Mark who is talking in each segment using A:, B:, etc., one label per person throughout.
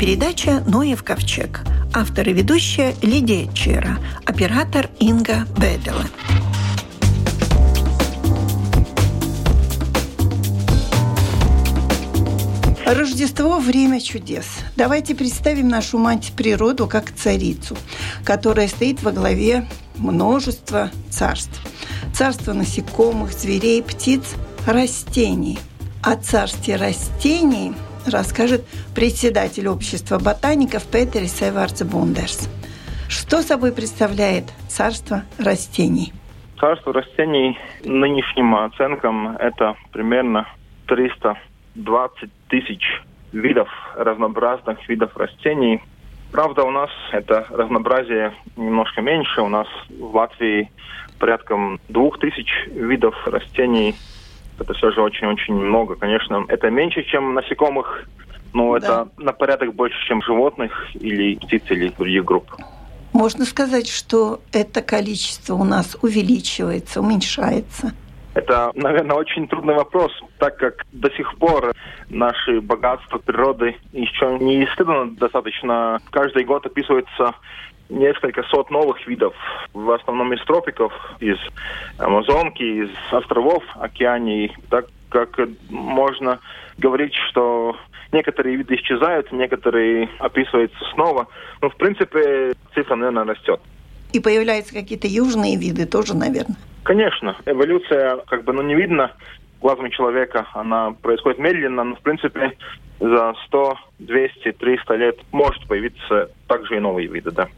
A: передача «Ноев ковчег». Автор и ведущая Лидия Чера. Оператор Инга Бедела. Рождество – время чудес. Давайте представим нашу мать природу как царицу, которая стоит во главе множества царств. Царство насекомых, зверей, птиц, растений. О царстве растений расскажет председатель общества ботаников Петер Севардс Бундерс. Что собой представляет царство растений?
B: Царство растений нынешним оценкам это примерно 320 тысяч видов разнообразных видов растений. Правда, у нас это разнообразие немножко меньше. У нас в Латвии порядком двух тысяч видов растений – это все же очень-очень много. Конечно, это меньше, чем насекомых, но да. это на порядок больше, чем животных или птиц или других групп.
A: Можно сказать, что это количество у нас увеличивается, уменьшается?
B: Это, наверное, очень трудный вопрос, так как до сих пор наши богатства природы еще не исследованы достаточно. Каждый год описывается несколько сот новых видов, в основном из тропиков, из Амазонки, из островов океаний, так как можно говорить, что некоторые виды исчезают, некоторые описываются снова. Но, в принципе, цифра, наверное, растет.
A: И появляются какие-то южные виды тоже, наверное?
B: Конечно. Эволюция, как бы, ну, не видно глазом человека. Она происходит медленно, но, в принципе, за 100, 200, 300 лет может появиться также и новые виды, да.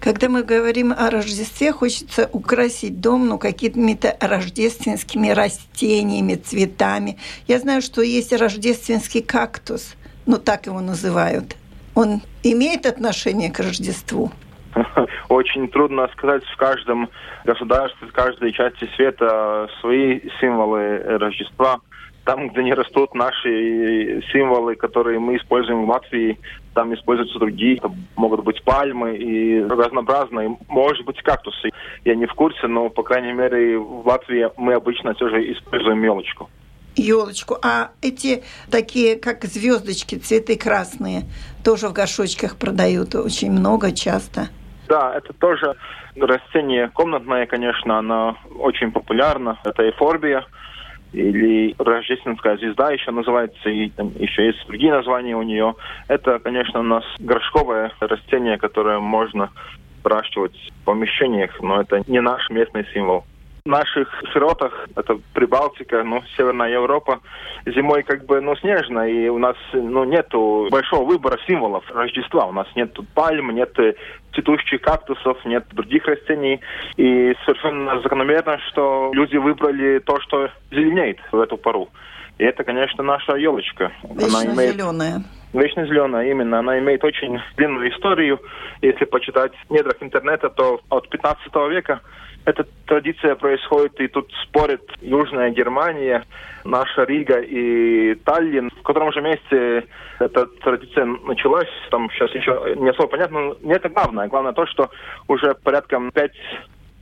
A: Когда мы говорим о Рождестве, хочется украсить дом ну, какими-то рождественскими растениями, цветами. Я знаю, что есть рождественский кактус, ну так его называют. Он имеет отношение к Рождеству?
B: Очень трудно сказать в каждом государстве, в каждой части света свои символы Рождества – там, где не растут наши символы, которые мы используем в Латвии, там используются другие. Это могут быть пальмы и разнообразные. Может быть, кактусы. Я не в курсе, но, по крайней мере, в Латвии мы обычно все же используем елочку.
A: Елочку. А эти такие, как звездочки, цветы красные, тоже в горшочках продают очень много, часто.
B: Да, это тоже растение комнатное, конечно, оно очень популярно. Это эфорбия или рождественская звезда еще называется, и там еще есть другие названия у нее. Это, конечно, у нас горшковое растение, которое можно выращивать в помещениях, но это не наш местный символ наших широтах, это Прибалтика, ну, Северная Европа, зимой как бы, ну, снежно, и у нас, ну, нету большого выбора символов Рождества. У нас нет пальм, нет цветущих кактусов, нет других растений. И совершенно закономерно, что люди выбрали то, что зеленеет в эту пору. И это, конечно, наша елочка.
A: Вечно Она имеет... зеленая.
B: Вечно зеленая, именно. Она имеет очень длинную историю. Если почитать в недрах интернета, то от 15 века эта традиция происходит, и тут спорят Южная Германия, наша Рига и Таллин. В котором же месте эта традиция началась, там сейчас еще не особо понятно, но не это главное. Главное то, что уже порядка пять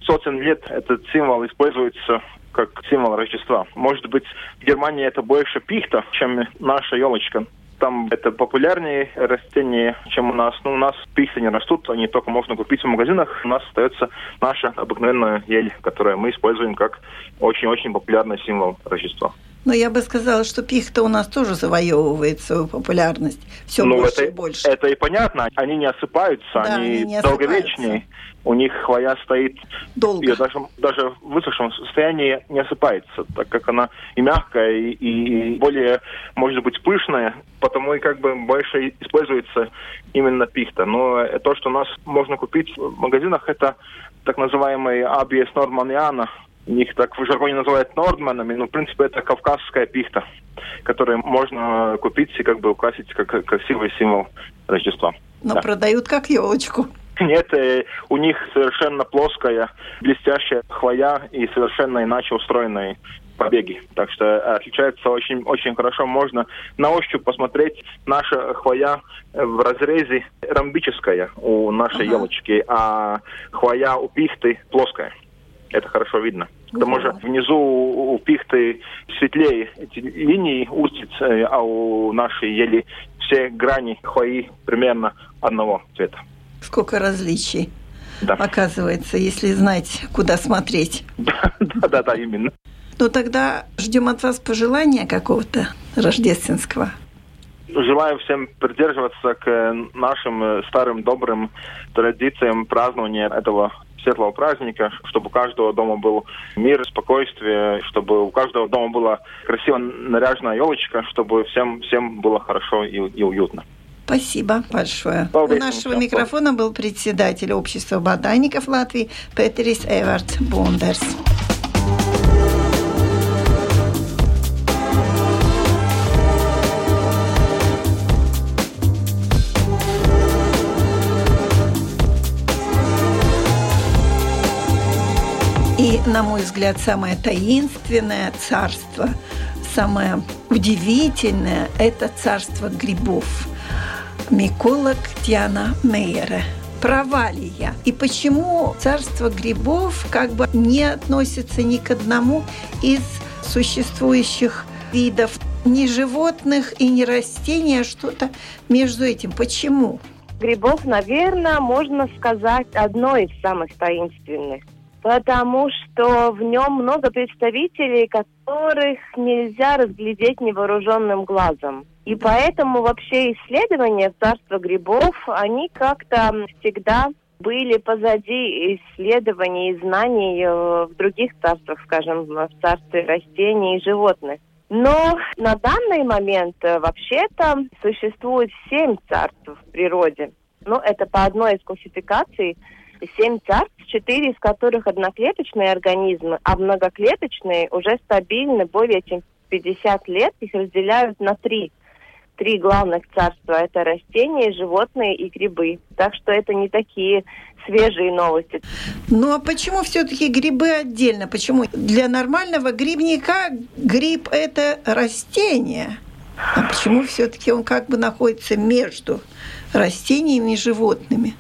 B: сотен лет этот символ используется как символ Рождества. Может быть, в Германии это больше пихта, чем наша елочка там это популярнее растения, чем у нас. Ну, у нас пихты не растут, они только можно купить в магазинах. У нас остается наша обыкновенная ель, которую мы используем как очень-очень популярный символ Рождества.
A: Но я бы сказала, что пихта у нас тоже завоевывает свою популярность. Все ну, больше
B: это,
A: и больше.
B: Это и понятно. Они не осыпаются,
A: да,
B: они,
A: они не
B: долговечнее. У них хвоя стоит
A: долго.
B: И даже, даже в высохшем состоянии не осыпается, так как она и мягкая, и, и более, может быть, пышная, потому и как бы больше используется именно пихта. Но то, что у нас можно купить в магазинах, это так называемый ABS Normaniana, их так в жаргоне называют нордманами, но в принципе это кавказская пихта, которую можно купить и как бы украсить как красивый символ Рождества.
A: Но да. продают как елочку.
B: Нет, э, у них совершенно плоская, блестящая хвоя и совершенно иначе устроенные побеги. Так что отличается очень, очень хорошо. Можно на ощупь посмотреть. Наша хвоя в разрезе ромбическая у нашей ага. елочки, а хвоя у пихты плоская. Это хорошо видно. К тому же внизу у пихты светлее эти линии устиц, а у нашей ели все грани хвои примерно одного цвета.
A: Сколько различий. Да. Оказывается, если знать, куда смотреть.
B: Да, да, да, именно.
A: Ну тогда ждем от вас пожелания какого-то рождественского.
B: Желаю всем придерживаться к нашим старым добрым традициям празднования этого светлого праздника, чтобы у каждого дома был мир, спокойствие, чтобы у каждого дома была красиво наряженная елочка, чтобы всем, всем было хорошо и, и уютно.
A: Спасибо большое. У нашего микрофона был председатель общества ботаников Латвии Петерис Эвард Бондерс. На мой взгляд, самое таинственное царство, самое удивительное – это царство грибов. Микола Ктяна Мейера провалия. И почему царство грибов как бы не относится ни к одному из существующих видов ни животных и ни растений, а что-то между этим. Почему?
C: Грибов, наверное, можно сказать, одно из самых таинственных потому что в нем много представителей, которых нельзя разглядеть невооруженным глазом. И поэтому вообще исследования царства грибов, они как-то всегда были позади исследований и знаний э, в других царствах, скажем, в царстве растений и животных. Но на данный момент э, вообще-то существует семь царств в природе. Ну, это по одной из классификаций – семь царств, четыре из которых одноклеточные организмы, а многоклеточные уже стабильны более чем 50 лет. Их разделяют на три. Три главных царства – это растения, животные и грибы. Так что это не такие свежие новости.
A: Ну а почему все-таки грибы отдельно? Почему для нормального грибника гриб – это растение? А почему все-таки он как бы находится между растениями и животными?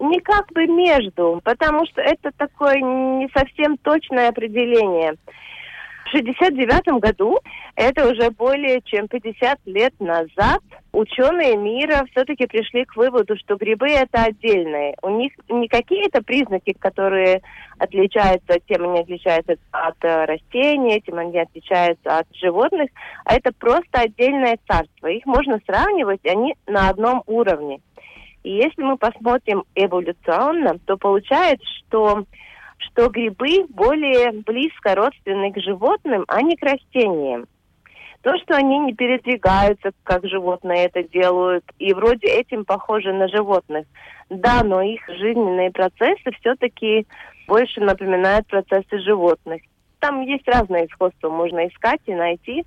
C: Не как бы между, потому что это такое не совсем точное определение. В 1969 году, это уже более чем 50 лет назад, ученые мира все-таки пришли к выводу, что грибы это отдельные. У них не какие-то признаки, которые отличаются, тем они отличаются от э, растений, тем они отличаются от животных, а это просто отдельное царство. Их можно сравнивать, они на одном уровне. И если мы посмотрим эволюционно, то получается, что, что грибы более близко родственны к животным, а не к растениям. То, что они не передвигаются, как животные это делают, и вроде этим похожи на животных. Да, но их жизненные процессы все-таки больше напоминают процессы животных. Там есть разные сходства, можно искать и найти.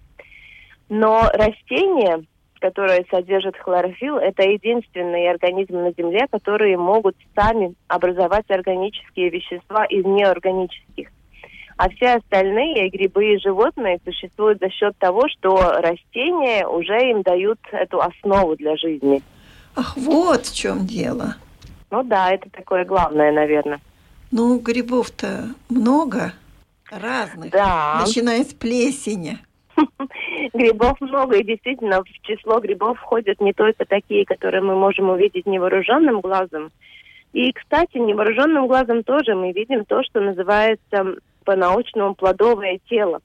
C: Но растения которые содержат хлорофилл, это единственные организмы на Земле, которые могут сами образовать органические вещества из неорганических. А все остальные грибы и животные существуют за счет того, что растения уже им дают эту основу для жизни.
A: Ах, вот в чем дело.
C: Ну да, это такое главное, наверное.
A: Ну, грибов-то много разных, да. начиная с плесени.
C: Грибов много, и действительно в число грибов входят не только такие, которые мы можем увидеть невооруженным глазом. И, кстати, невооруженным глазом тоже мы видим то, что называется по-научному плодовое тело.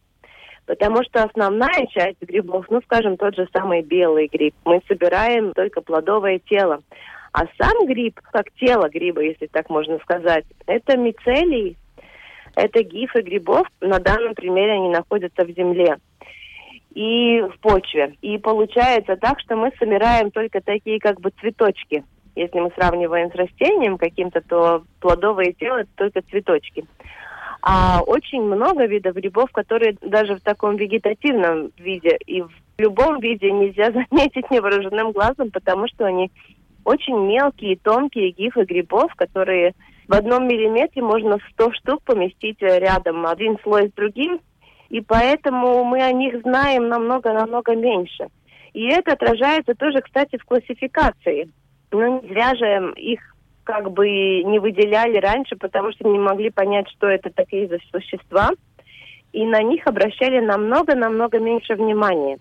C: Потому что основная часть грибов, ну, скажем, тот же самый белый гриб, мы собираем только плодовое тело. А сам гриб, как тело гриба, если так можно сказать, это мицелий, это гифы грибов. На данном примере они находятся в земле и в почве. И получается так, что мы собираем только такие как бы цветочки. Если мы сравниваем с растением каким-то, то плодовое тело это только цветочки. А очень много видов грибов, которые даже в таком вегетативном виде и в любом виде нельзя заметить невооруженным глазом, потому что они очень мелкие, тонкие гифы грибов, которые в одном миллиметре можно 100 штук поместить рядом, один слой с другим, и поэтому мы о них знаем намного-намного меньше. И это отражается тоже, кстати, в классификации. Но не зря же их как бы не выделяли раньше, потому что не могли понять, что это такие за существа, и на них обращали намного-намного меньше внимания.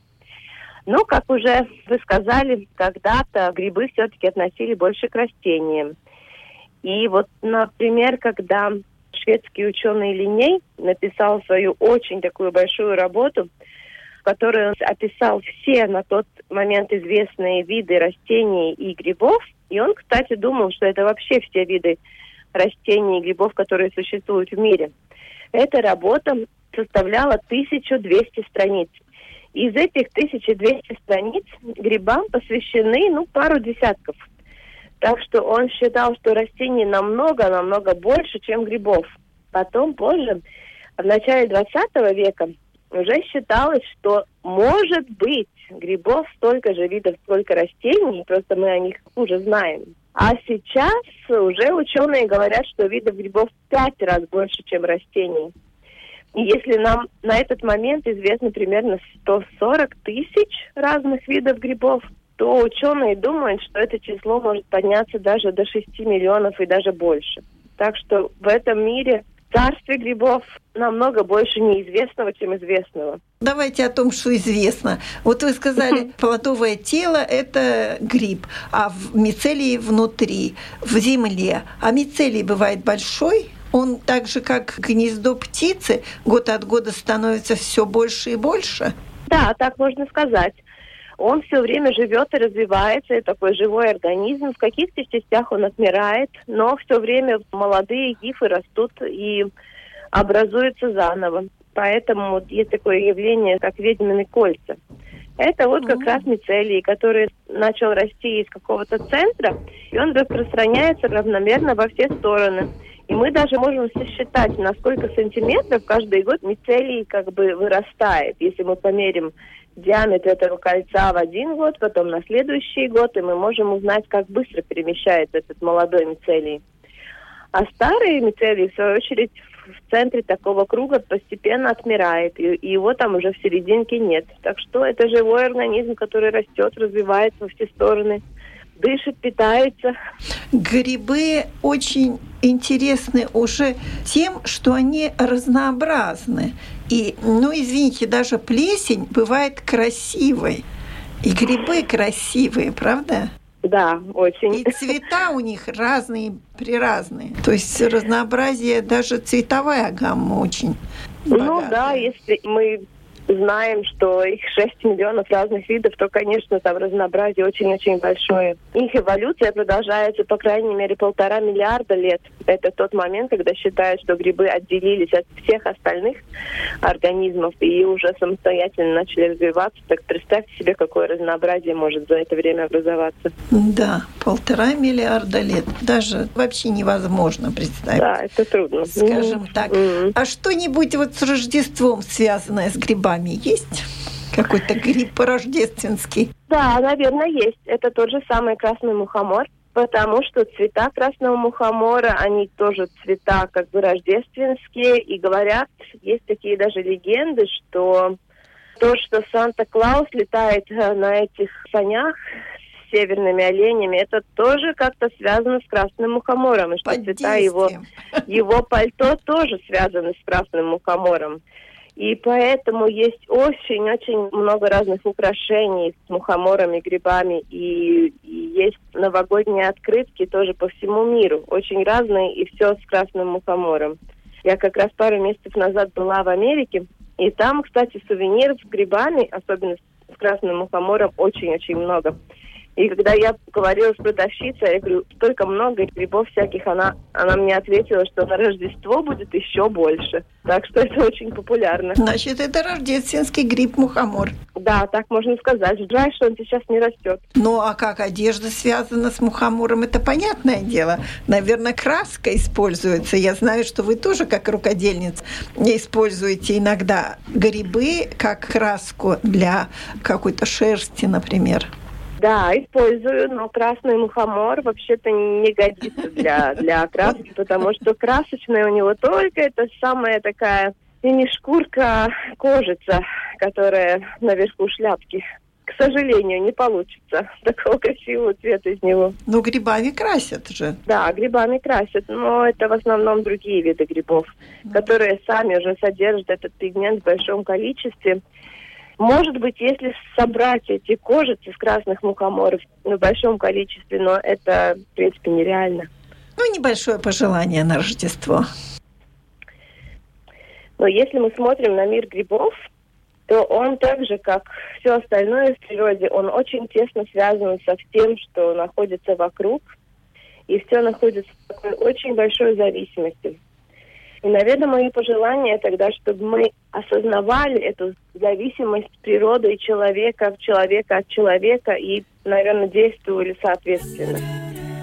C: Но, как уже вы сказали, когда-то грибы все-таки относили больше к растениям. И вот, например, когда шведский ученый Линей написал свою очень такую большую работу, в которой он описал все на тот момент известные виды растений и грибов. И он, кстати, думал, что это вообще все виды растений и грибов, которые существуют в мире. Эта работа составляла 1200 страниц. Из этих 1200 страниц грибам посвящены, ну, пару десятков. Так что он считал, что растений намного-намного больше, чем грибов. Потом, позже, в начале 20 века, уже считалось, что может быть грибов столько же видов, сколько растений, просто мы о них уже знаем. А сейчас уже ученые говорят, что видов грибов в пять раз больше, чем растений. И если нам на этот момент известно примерно 140 тысяч разных видов грибов, то ученые думают, что это число может подняться даже до 6 миллионов и даже больше. Так что в этом мире царстве грибов намного больше неизвестного, чем известного.
A: Давайте о том, что известно. Вот вы сказали, плодовое тело – это гриб, а в мицелии внутри, в земле. А мицелий бывает большой? Он так же, как гнездо птицы, год от года становится все больше и больше?
C: Да, так можно сказать он все время живет и развивается, и такой живой организм. В каких-то частях он отмирает, но все время молодые гифы растут и образуются заново. Поэтому есть такое явление, как ведьмины кольца. Это вот как раз мицелий, который начал расти из какого-то центра, и он распространяется равномерно во все стороны. И мы даже можем сосчитать, на сколько сантиметров каждый год мицелий как бы вырастает. Если мы померим диаметр этого кольца в один год, потом на следующий год, и мы можем узнать, как быстро перемещается этот молодой мицелий. А старый мицелий, в свою очередь, в центре такого круга постепенно отмирает, и, и его там уже в серединке нет. Так что это живой организм, который растет, развивается во все стороны дышит, питается.
A: Грибы очень интересны уже тем, что они разнообразны. И, ну, извините, даже плесень бывает красивой. И грибы красивые, правда?
C: Да, очень.
A: И цвета у них разные, приразные. То есть разнообразие, даже цветовая гамма очень богатая.
C: Ну да, если мы знаем, что их 6 миллионов разных видов, то, конечно, там разнообразие очень-очень большое. Их эволюция продолжается, по крайней мере, полтора миллиарда лет. Это тот момент, когда считают, что грибы отделились от всех остальных организмов и уже самостоятельно начали развиваться. Так представьте себе, какое разнообразие может за это время образоваться.
A: Да, полтора миллиарда лет. Даже вообще невозможно представить.
C: Да, это трудно.
A: Скажем mm-hmm. так. Mm-hmm. А что-нибудь вот с Рождеством связанное с грибами? Вами есть? Какой-то гриб рождественский?
C: Да, наверное, есть. Это тот же самый красный мухомор, потому что цвета красного мухомора, они тоже цвета как бы рождественские, и говорят, есть такие даже легенды, что то, что Санта-Клаус летает э, на этих санях с северными оленями, это тоже как-то связано с красным мухомором, и что Под цвета его, его пальто тоже связаны с красным мухомором. И поэтому есть очень-очень много разных украшений с мухоморами, грибами. И, и есть новогодние открытки тоже по всему миру. Очень разные и все с красным мухомором. Я как раз пару месяцев назад была в Америке. И там, кстати, сувениров с грибами, особенно с красным мухомором, очень-очень много. И когда я говорила с продавщицей, я говорю, столько много грибов всяких, она, она мне ответила, что на Рождество будет еще больше. Так что это очень популярно.
A: Значит, это рождественский гриб-мухомор.
C: Да, так можно сказать. Жаль, что он сейчас не растет.
A: Ну, а как одежда связана с мухомором, это понятное дело. Наверное, краска используется. Я знаю, что вы тоже, как рукодельница, используете иногда грибы как краску для какой-то шерсти, например.
C: Да, использую, но красный мухомор вообще-то не годится для, для окраски, потому что красочная у него только это самая такая и не шкурка, кожица, которая наверху шляпки. К сожалению, не получится такого красивого цвета из него.
A: Но грибами красят же.
C: Да, грибами красят, но это в основном другие виды грибов, mm которые сами уже содержат этот пигмент в большом количестве.
D: Может быть, если собрать эти кожицы с красных мухоморов в большом количестве, но это, в принципе, нереально.
A: Ну, небольшое пожелание на Рождество.
D: Но если мы смотрим на мир грибов, то он так же, как все остальное в природе, он очень тесно связан со всем, что находится вокруг, и все находится в такой очень большой зависимости. И, наверное, мои пожелания тогда, чтобы мы осознавали эту зависимость природы и человека, человека от человека, и, наверное, действовали соответственно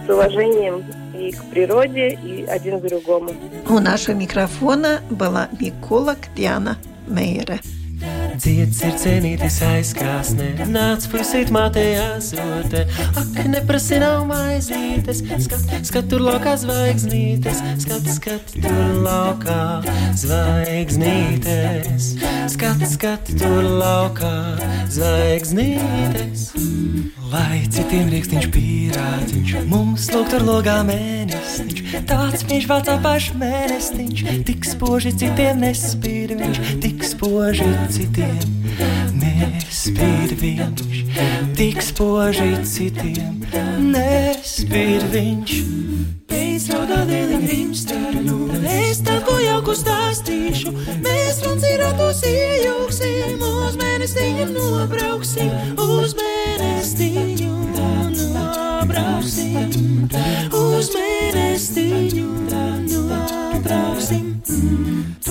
D: с уважением и к природе, и один к другому.
A: У нашего микрофона была миколог Диана Мейера.
E: Dzied ir cienītis aizkāsnē, nāc pusīt mātējās rote. Ak, neprasi nav maizītes, skat, skat tur laukā zvaigznītes, skat, skat tur laukā zvaigznītes, skat, skat tur laukā zvaigznītes. Lai citiem rīkstiņš pīrādziņš, mums lūk tur logā mēnestiņš, tāds viņš vācā paš mēnestiņš, tik spoži citiem nespīd viņš, tik spoži citiem. Nespīd viņš, tik spoži citiem. Nespīd viņš. Pēc raudā dēļ viņš starnu, es tad ko jauku stāstīšu, mēs runcīrotos iejauksim, uz mēnestiņu nobrauksim, uz mēnestiņu nobrauksim, uz mēnestiņu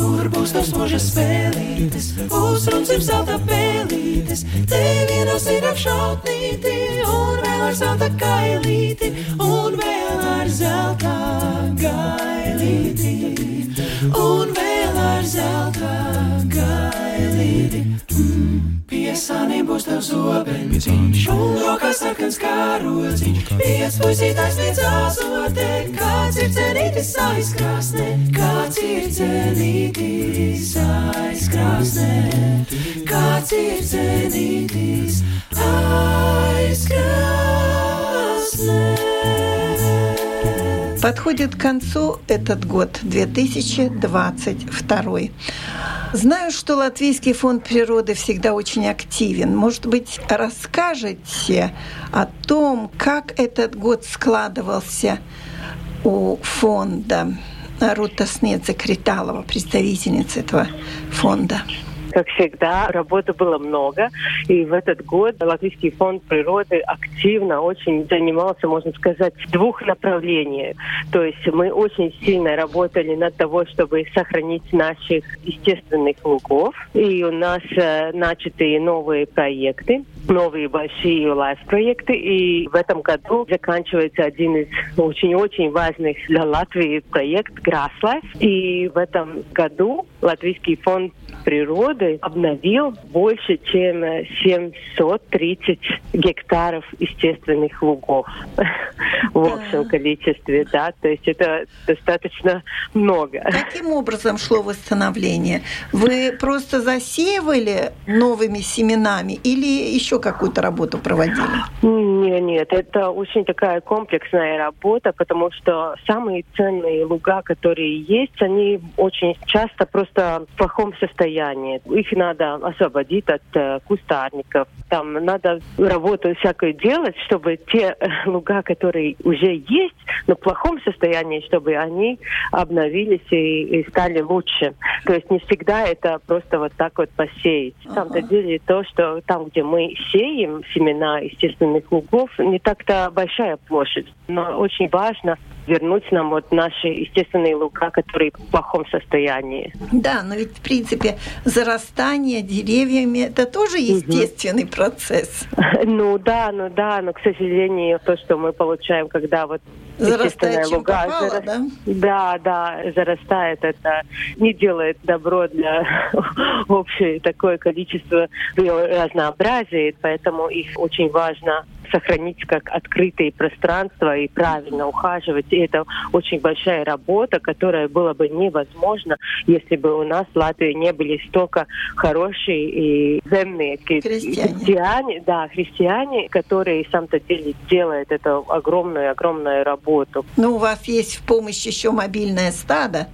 E: Tur būs tavs mūža spēlītes, uzruncim zelta pēlītes, te vienos ir apšautnīti, un vēl ar zelta kailīti, un vēl ar zelta gailīti, un vēl ar zelta gailīti. Piesāniem būs tavs obenciņš, un rokās sarkans kārodziņš, piespuisītājs līdz āzotē, kāds ir cenītis aizkrāsnē, kāds ir cenītis aizkrāsnē, kāds ir cenītis aizkrāsnē.
A: Подходит к концу этот год, 2022. Знаю, что Латвийский фонд природы всегда очень активен. Может быть, расскажете о том, как этот год складывался у фонда? Рута Снедзе Криталова, представительница этого фонда.
D: Как всегда, работы было много. И в этот год Латвийский фонд природы активно очень занимался, можно сказать, в двух направлениях. То есть мы очень сильно работали над того, чтобы сохранить наших естественных лугов. И у нас э, начаты новые проекты новые большие лайф-проекты. И в этом году заканчивается один из очень-очень важных для Латвии проект «Граслайф». И в этом году Латвийский фонд природы обновил больше, чем 730 гектаров естественных лугов в общем количестве, да, то есть это достаточно много.
A: Каким образом шло восстановление? Вы просто засеивали новыми семенами или еще какую-то работу проводили?
D: Нет, нет, это очень такая комплексная работа, потому что самые ценные луга, которые есть, они очень часто просто в плохом состоянии. Их надо освободить от э, кустарников. Там надо работу всякую делать, чтобы те э, луга, которые уже есть, но в плохом состоянии, чтобы они обновились и, и стали лучше. То есть не всегда это просто вот так вот посеять. Uh-huh. деле то, что там, где мы сеем семена естественных лугов, не так-то большая площадь. Но очень важно вернуть нам вот наши естественные луга, которые в плохом состоянии.
A: Да, но ведь в принципе зарастание деревьями это тоже естественный угу. процесс.
D: Ну да, ну да, но к сожалению то, что мы получаем, когда вот
A: Зарастает луга, попало,
D: зарас... да? Да, да, зарастает. Это не делает добро для общей такое количество разнообразия, поэтому их очень важно сохранить как открытые пространства и правильно ухаживать. И это очень большая работа, которая была бы невозможна, если бы у нас в Латвии не были столько хорошие и земные
A: христиане.
D: христиане, да, христиане, которые сам-то деле делают эту огромную-огромную работу.
A: Ну, у вас есть в помощь еще мобильное стадо.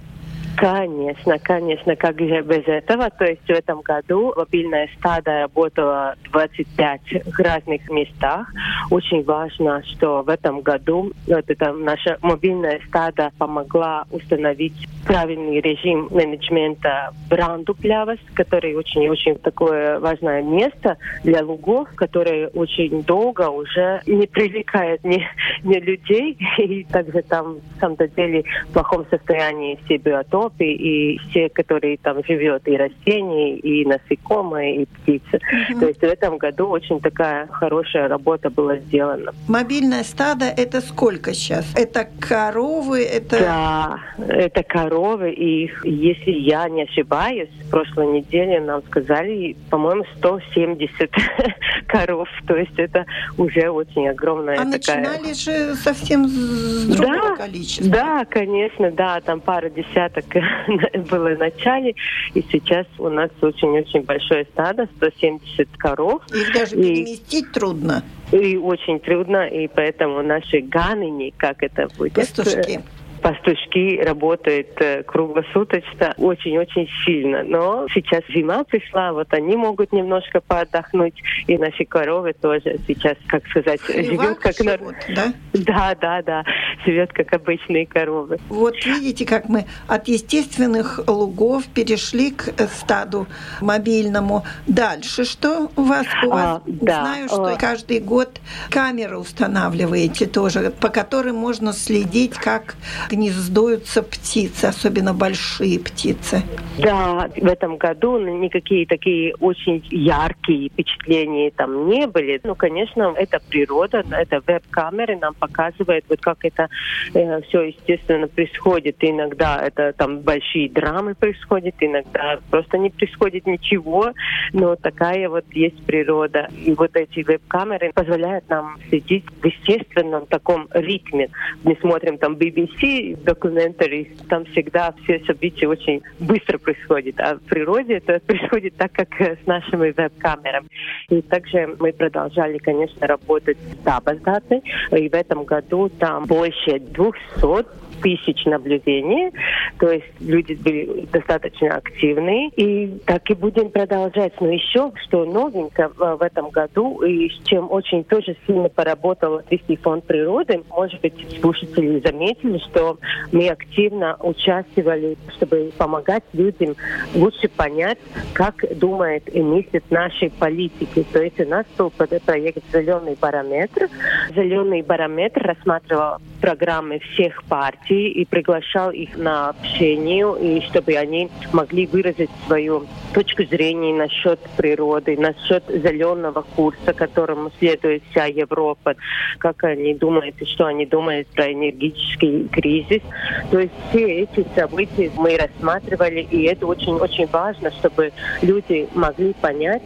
D: Конечно, конечно, как же без этого. То есть в этом году мобильная стада работала в 25 разных местах. Очень важно, что в этом году вот это наша мобильная стада помогла установить правильный режим менеджмента бранду Плявас, который очень-очень такое важное место для лугов, которое очень долго уже не привлекает ни, ни людей, и также там, в самом деле, в плохом состоянии все биотопы, Европе, и все, которые там живет, и растения, и насекомые, и птицы. Угу. То есть в этом году очень такая хорошая работа была сделана.
A: Мобильное стадо – это сколько сейчас? Это коровы? Это...
D: Да, это коровы, и если я не ошибаюсь, в прошлой неделе нам сказали, по-моему, 170 коров. То есть это уже очень огромная
A: а
D: такая...
A: начинали же совсем с другого
D: да,
A: количества.
D: Да, конечно, да, там пара десяток было в начале, и сейчас у нас очень-очень большое стадо, 170 коров.
A: Их даже и... переместить трудно.
D: И очень трудно, и поэтому наши ганини, как это будет?
A: Пастушки
D: пастушки работают э, круглосуточно очень-очень сильно. Но сейчас зима пришла, вот они могут немножко поотдохнуть, и наши коровы тоже сейчас, как сказать, живут как...
A: Живут, да?
D: Да, да, да, живет как обычные коровы.
A: Вот видите, как мы от естественных лугов перешли к стаду мобильному. Дальше что у вас? У вас а, да. Знаю, что а... каждый год камеры устанавливаете тоже, по которым можно следить, как гнездуются птицы, особенно большие птицы.
D: Да, в этом году никакие такие очень яркие впечатления там не были. Ну, конечно, это природа, это веб-камеры нам показывают, вот как это э, все естественно происходит. Иногда это там большие драмы происходят, иногда просто не происходит ничего, но такая вот есть природа. И вот эти веб-камеры позволяют нам следить в естественном таком ритме. Мы смотрим там BBC, документари, там всегда все события очень быстро происходят. А в природе это происходит так, как с нашими веб-камерами. И также мы продолжали, конечно, работать с Табаздатой. И в этом году там больше 200 тысяч наблюдений, то есть люди были достаточно активны, и так и будем продолжать. Но еще, что новенько в этом году, и с чем очень тоже сильно поработал Латвийский фонд природы, может быть, слушатели заметили, что мы активно участвовали, чтобы помогать людям лучше понять, как думает и мыслит наши политики. То есть у нас был проект «Зеленый барометр». «Зеленый барометр» рассматривал программы всех партий, гостей и приглашал их на общение, и чтобы они могли выразить свою точку зрения насчет природы, насчет зеленого курса, которому следует вся Европа, как они думают и что они думают про энергетический кризис. То есть все эти события мы рассматривали, и это очень-очень важно, чтобы люди могли понять,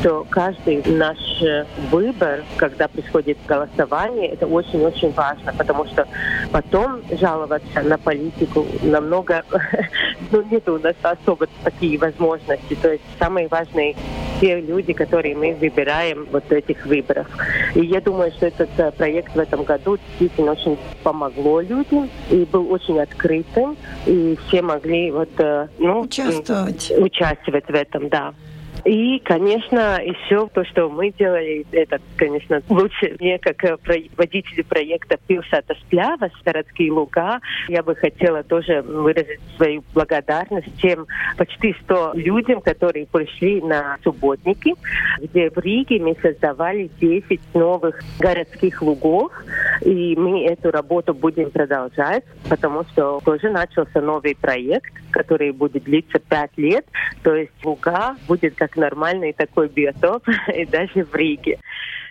D: что каждый наш выбор, когда происходит голосование, это очень-очень важно, потому что потом жаловаться на политику намного, ну, нет у нас особо такие возможности. То есть самые важные те люди, которые мы выбираем вот этих выборах. И я думаю, что этот э, проект в этом году действительно очень помогло людям и был очень открытым, и все могли вот, э, ну,
A: участвовать.
D: участвовать в этом, да. И, конечно, еще то, что мы делали, это, конечно, лучше мне, как э, водителю проекта Пилсата Сплява, городские луга, я бы хотела тоже выразить свою благодарность тем почти 100 людям, которые пришли на субботники, где в Риге мы создавали 10 новых городских лугов, и мы эту работу будем продолжать, потому что тоже начался новый проект, который будет длиться 5 лет, то есть луга будет как нормальный такой биотоп, и даже в Риге.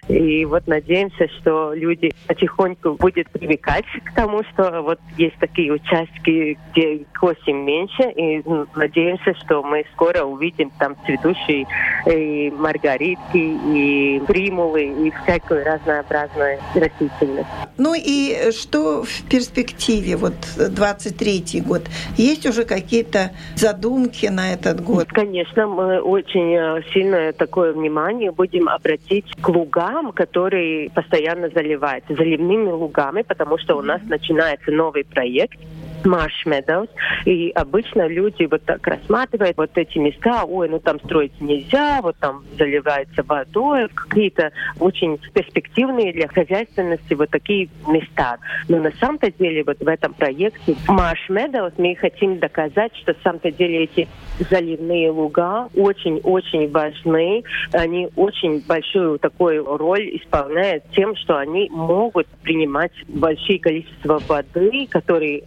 D: И вот надеемся, что люди потихоньку будут привыкать к тому, что вот есть такие участки, где косим меньше, и надеемся, что мы скоро увидим там цветущие и маргаритки, и примулы, и всякую разнообразную растительность.
A: Ну и что в перспективе, вот 23-й год? Есть уже какие-то задумки на этот год?
D: Конечно, мы очень э, сильное такое внимание будем обратить к лугам, лугам, которые постоянно заливаются, заливными лугами, потому что у нас начинается новый проект Marshmeadows. И обычно люди вот так рассматривают вот эти места, ой, ну там строить нельзя, вот там заливается водой, какие-то очень перспективные для хозяйственности вот такие места. Но на самом-то деле вот в этом проекте Marshmeadows мы хотим доказать, что на самом-то деле эти заливные луга очень-очень важны. Они очень большую такую роль исполняют тем, что они могут принимать большие количество воды, которые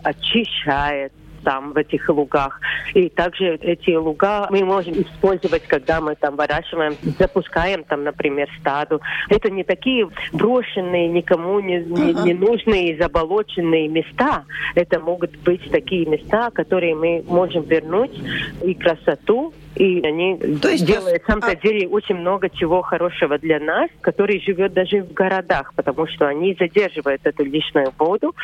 D: очищает там, в этих лугах. И также эти луга мы можем использовать, когда мы там выращиваем, запускаем там, например, стаду. Это не такие брошенные, никому не, не, не нужные, заболоченные места. Это могут быть такие места, которые мы можем вернуть и красоту, и они То есть делают, на самом-то а... деле, очень много чего хорошего для нас, который живет даже в городах, потому что они задерживают эту лишнюю воду,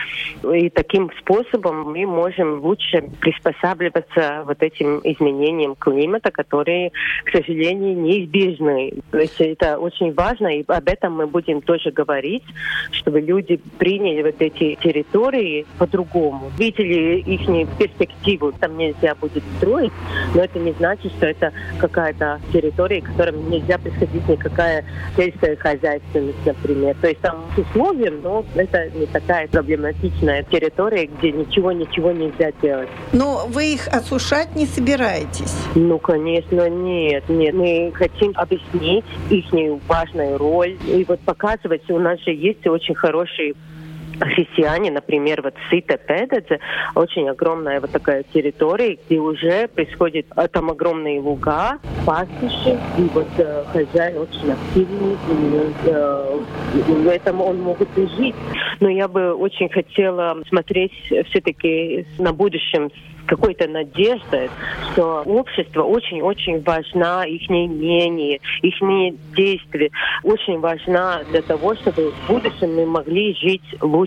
D: и таким способом мы можем лучше приспосабливаться вот этим изменениям климата, которые, к сожалению, неизбежны. То есть это очень важно, и об этом мы будем тоже говорить, чтобы люди приняли вот эти территории по-другому, видели их перспективу. Там нельзя будет строить, но это не значит, что это какая-то территория, к которым нельзя приходить никакая сельская хозяйственность, например. То есть там с условием, но это не такая проблематичная территория, где ничего-ничего нельзя делать.
A: Но вы их осушать не собираетесь?
D: Ну, конечно, нет. Нет, мы хотим объяснить их важную роль и вот показывать, у нас же есть очень хорошие христиане, например, вот Сита Педедзе, очень огромная вот такая территория, где уже происходит а, там огромные луга, пастбища, и вот э, хозяин очень активный, и э, в этом он может и жить. Но я бы очень хотела смотреть все-таки на будущем какой-то надеждой, что общество очень-очень важно, их мнение, их действия очень важно для того, чтобы в будущем мы могли жить лучше.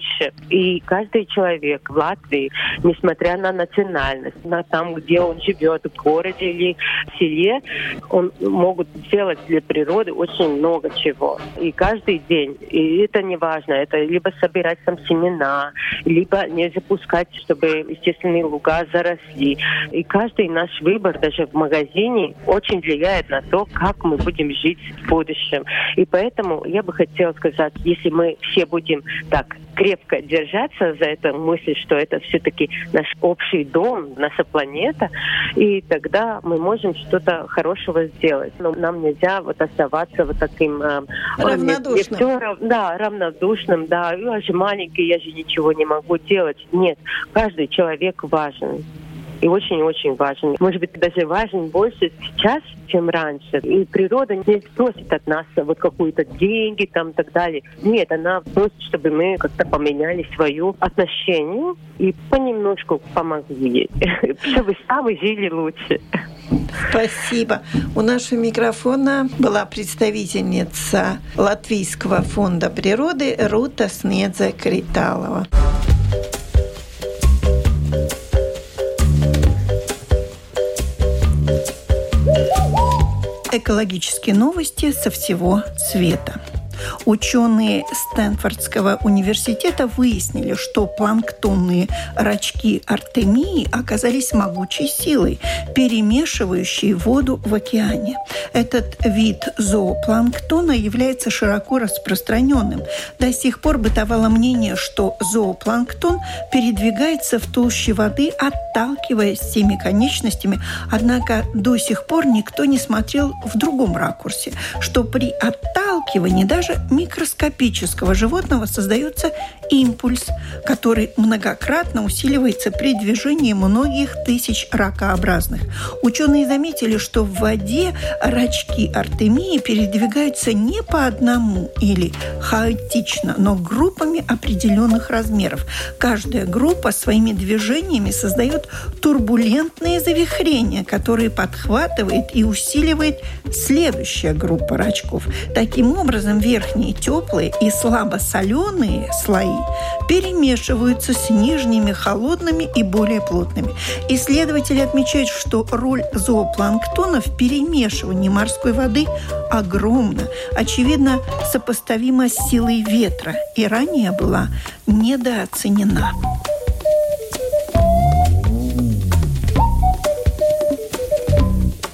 D: И каждый человек в Латвии, несмотря на национальность, на там, где он живет, в городе или в селе, он могут сделать для природы очень много чего. И каждый день, и это не важно, это либо собирать там семена, либо не запускать, чтобы естественные луга заросли росли. И каждый наш выбор, даже в магазине, очень влияет на то, как мы будем жить в будущем. И поэтому я бы хотела сказать, если мы все будем так крепко держаться за эту мысль, что это все-таки наш общий дом, наша планета, и тогда мы можем что-то хорошего сделать. Но нам нельзя вот оставаться вот таким...
A: Э, равнодушным.
D: Все, да, равнодушным, да. Я же маленький, я же ничего не могу делать. Нет, каждый человек важен и очень-очень важен. Может быть, даже важен больше сейчас, чем раньше. И природа не просит от нас вот какую-то деньги там и так далее. Нет, она просит, чтобы мы как-то поменяли свое отношение и понемножку помогли чтобы сами жили лучше.
A: Спасибо. У нашего микрофона была представительница Латвийского фонда природы Рута Снедзе Криталова. Экологические новости со всего света. Ученые Стэнфордского университета выяснили, что планктонные рачки артемии оказались могучей силой, перемешивающей воду в океане. Этот вид зоопланктона является широко распространенным. До сих пор бытовало мнение, что зоопланктон передвигается в толще воды, отталкиваясь всеми конечностями, однако до сих пор никто не смотрел в другом ракурсе, что при отталкивании даже микроскопического животного создается импульс, который многократно усиливается при движении многих тысяч ракообразных. Ученые заметили, что в воде рачки артемии передвигаются не по одному или хаотично, но группами определенных размеров. Каждая группа своими движениями создает турбулентные завихрения, которые подхватывает и усиливает следующая группа рачков. Таким образом, верхние теплые и слабо соленые слои перемешиваются с нижними холодными и более плотными. Исследователи отмечают, что роль зоопланктона в перемешивании морской воды огромна, очевидно, сопоставима с силой ветра и ранее была недооценена.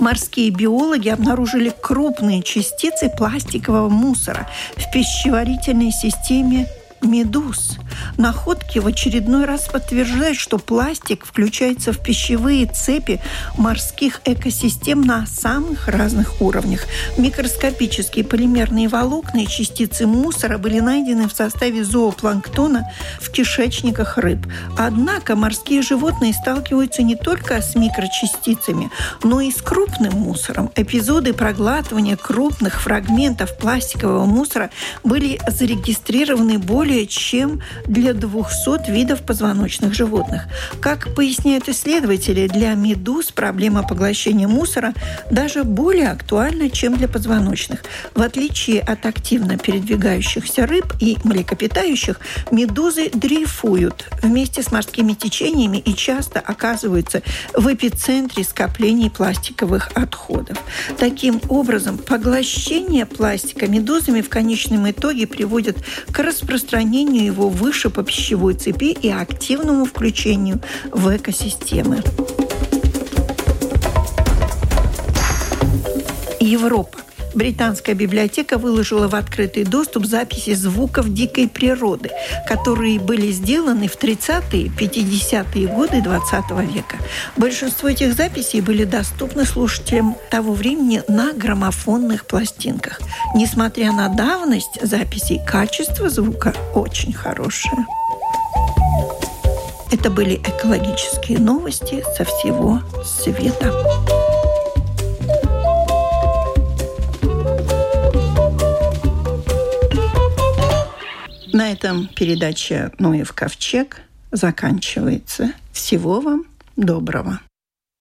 A: Морские биологи обнаружили крупные частицы пластикового мусора в пищеварительной системе медуз. Находки в очередной раз подтверждают, что пластик включается в пищевые цепи морских экосистем на самых разных уровнях. Микроскопические полимерные волокна и частицы мусора были найдены в составе зоопланктона в кишечниках рыб. Однако морские животные сталкиваются не только с микрочастицами, но и с крупным мусором. Эпизоды проглатывания крупных фрагментов пластикового мусора были зарегистрированы более чем для 200 видов позвоночных животных. Как поясняют исследователи, для медуз проблема поглощения мусора даже более актуальна, чем для позвоночных. В отличие от активно передвигающихся рыб и млекопитающих, медузы дрейфуют вместе с морскими течениями и часто оказываются в эпицентре скоплений пластиковых отходов. Таким образом, поглощение пластика медузами в конечном итоге приводит к распространению его выше по пищевой цепи и активному включению в экосистемы. Европа. Британская библиотека выложила в открытый доступ записи звуков дикой природы, которые были сделаны в 30-е, 50-е годы 20 века. Большинство этих записей были доступны слушателям того времени на граммофонных пластинках. Несмотря на давность записей, качество звука очень хорошее. Это были экологические новости со всего света. На этом передача «Ноев ковчег» заканчивается. Всего вам доброго.